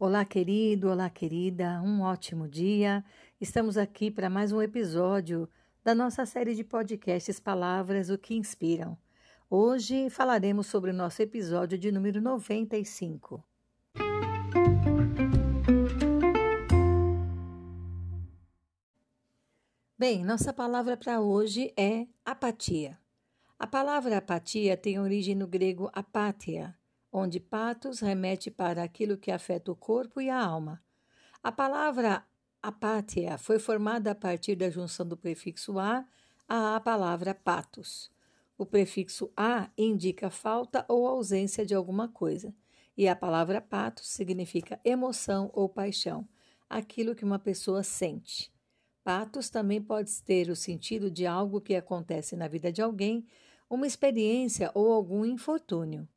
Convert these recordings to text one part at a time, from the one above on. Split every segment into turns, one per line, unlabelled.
Olá, querido, olá, querida, um ótimo dia. Estamos aqui para mais um episódio da nossa série de podcasts Palavras o que Inspiram. Hoje falaremos sobre o nosso episódio de número 95. Bem, nossa palavra para hoje é apatia. A palavra apatia tem origem no grego apatia, onde patos remete para aquilo que afeta o corpo e a alma. A palavra apátia foi formada a partir da junção do prefixo a à palavra patos. O prefixo a indica falta ou ausência de alguma coisa, e a palavra patos significa emoção ou paixão, aquilo que uma pessoa sente. Patos também pode ter o sentido de algo que acontece na vida de alguém, uma experiência ou algum infortúnio.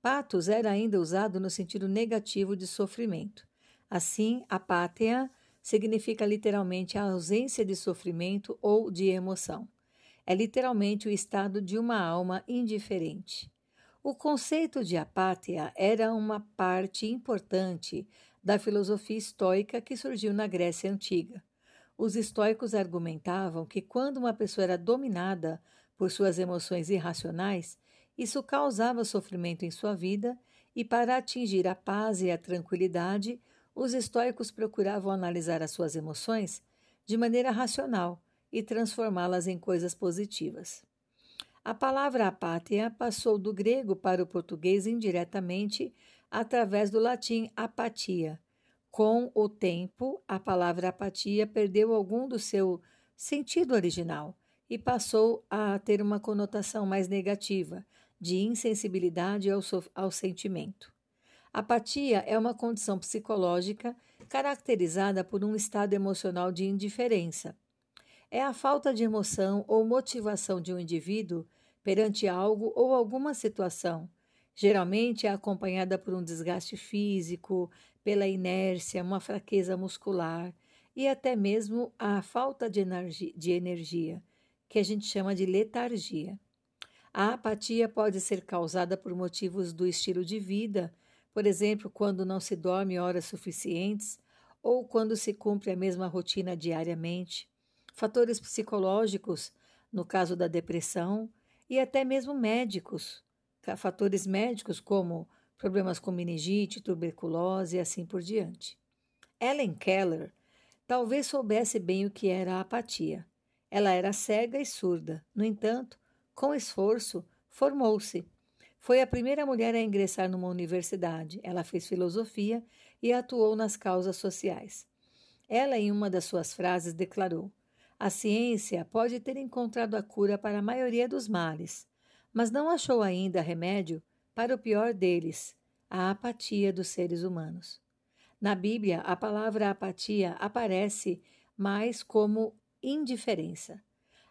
Patos era ainda usado no sentido negativo de sofrimento. Assim, apátia significa literalmente a ausência de sofrimento ou de emoção. É literalmente o estado de uma alma indiferente. O conceito de apátia era uma parte importante da filosofia estoica que surgiu na Grécia Antiga. Os estoicos argumentavam que quando uma pessoa era dominada por suas emoções irracionais, isso causava sofrimento em sua vida, e para atingir a paz e a tranquilidade, os estoicos procuravam analisar as suas emoções de maneira racional e transformá-las em coisas positivas. A palavra apátia passou do grego para o português indiretamente através do latim apatia. Com o tempo, a palavra apatia perdeu algum do seu sentido original e passou a ter uma conotação mais negativa, de insensibilidade ao, ao sentimento. Apatia é uma condição psicológica caracterizada por um estado emocional de indiferença. É a falta de emoção ou motivação de um indivíduo perante algo ou alguma situação. Geralmente é acompanhada por um desgaste físico, pela inércia, uma fraqueza muscular e até mesmo a falta de de energia que a gente chama de letargia. A apatia pode ser causada por motivos do estilo de vida, por exemplo, quando não se dorme horas suficientes ou quando se cumpre a mesma rotina diariamente, fatores psicológicos, no caso da depressão, e até mesmo médicos, fatores médicos como problemas com meningite, tuberculose e assim por diante. Ellen Keller talvez soubesse bem o que era a apatia. Ela era cega e surda. No entanto, com esforço, formou-se. Foi a primeira mulher a ingressar numa universidade. Ela fez filosofia e atuou nas causas sociais. Ela, em uma das suas frases, declarou: A ciência pode ter encontrado a cura para a maioria dos males, mas não achou ainda remédio para o pior deles, a apatia dos seres humanos. Na Bíblia, a palavra apatia aparece mais como indiferença.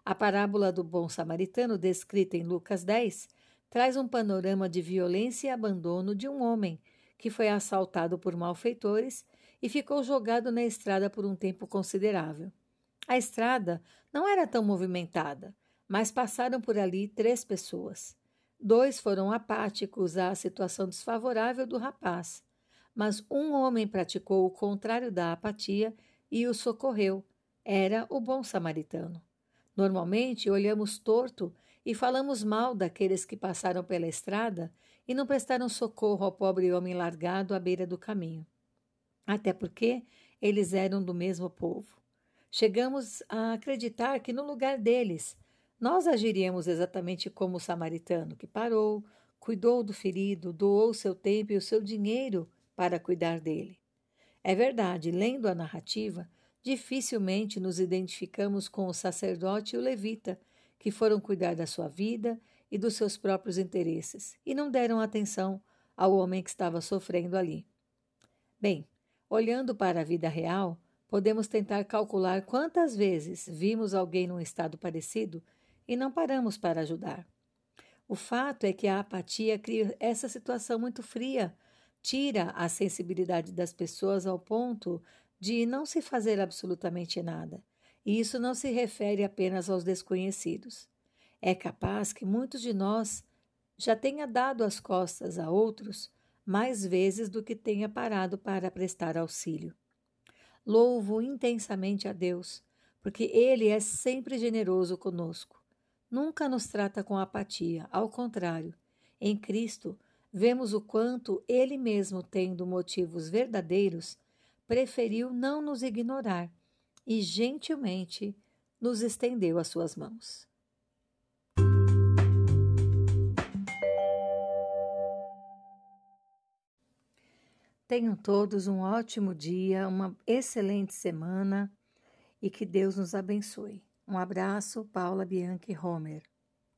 A parábola do bom samaritano, descrita em Lucas 10, traz um panorama de violência e abandono de um homem que foi assaltado por malfeitores e ficou jogado na estrada por um tempo considerável. A estrada não era tão movimentada, mas passaram por ali três pessoas. Dois foram apáticos à situação desfavorável do rapaz, mas um homem praticou o contrário da apatia e o socorreu. Era o bom samaritano. Normalmente olhamos torto e falamos mal daqueles que passaram pela estrada e não prestaram socorro ao pobre homem largado à beira do caminho. Até porque eles eram do mesmo povo. Chegamos a acreditar que no lugar deles nós agiríamos exatamente como o samaritano que parou, cuidou do ferido, doou seu tempo e o seu dinheiro para cuidar dele. É verdade, lendo a narrativa, dificilmente nos identificamos com o sacerdote e o levita, que foram cuidar da sua vida e dos seus próprios interesses, e não deram atenção ao homem que estava sofrendo ali. Bem, olhando para a vida real, podemos tentar calcular quantas vezes vimos alguém num estado parecido e não paramos para ajudar. O fato é que a apatia cria essa situação muito fria, tira a sensibilidade das pessoas ao ponto de não se fazer absolutamente nada. E isso não se refere apenas aos desconhecidos. É capaz que muitos de nós já tenha dado as costas a outros, mais vezes do que tenha parado para prestar auxílio. Louvo intensamente a Deus, porque Ele é sempre generoso conosco. Nunca nos trata com apatia, ao contrário, em Cristo vemos o quanto Ele mesmo, tendo motivos verdadeiros, preferiu não nos ignorar e gentilmente nos estendeu as suas mãos. Tenham todos um ótimo dia, uma excelente semana e que Deus nos abençoe. Um abraço, Paula Bianchi Homer.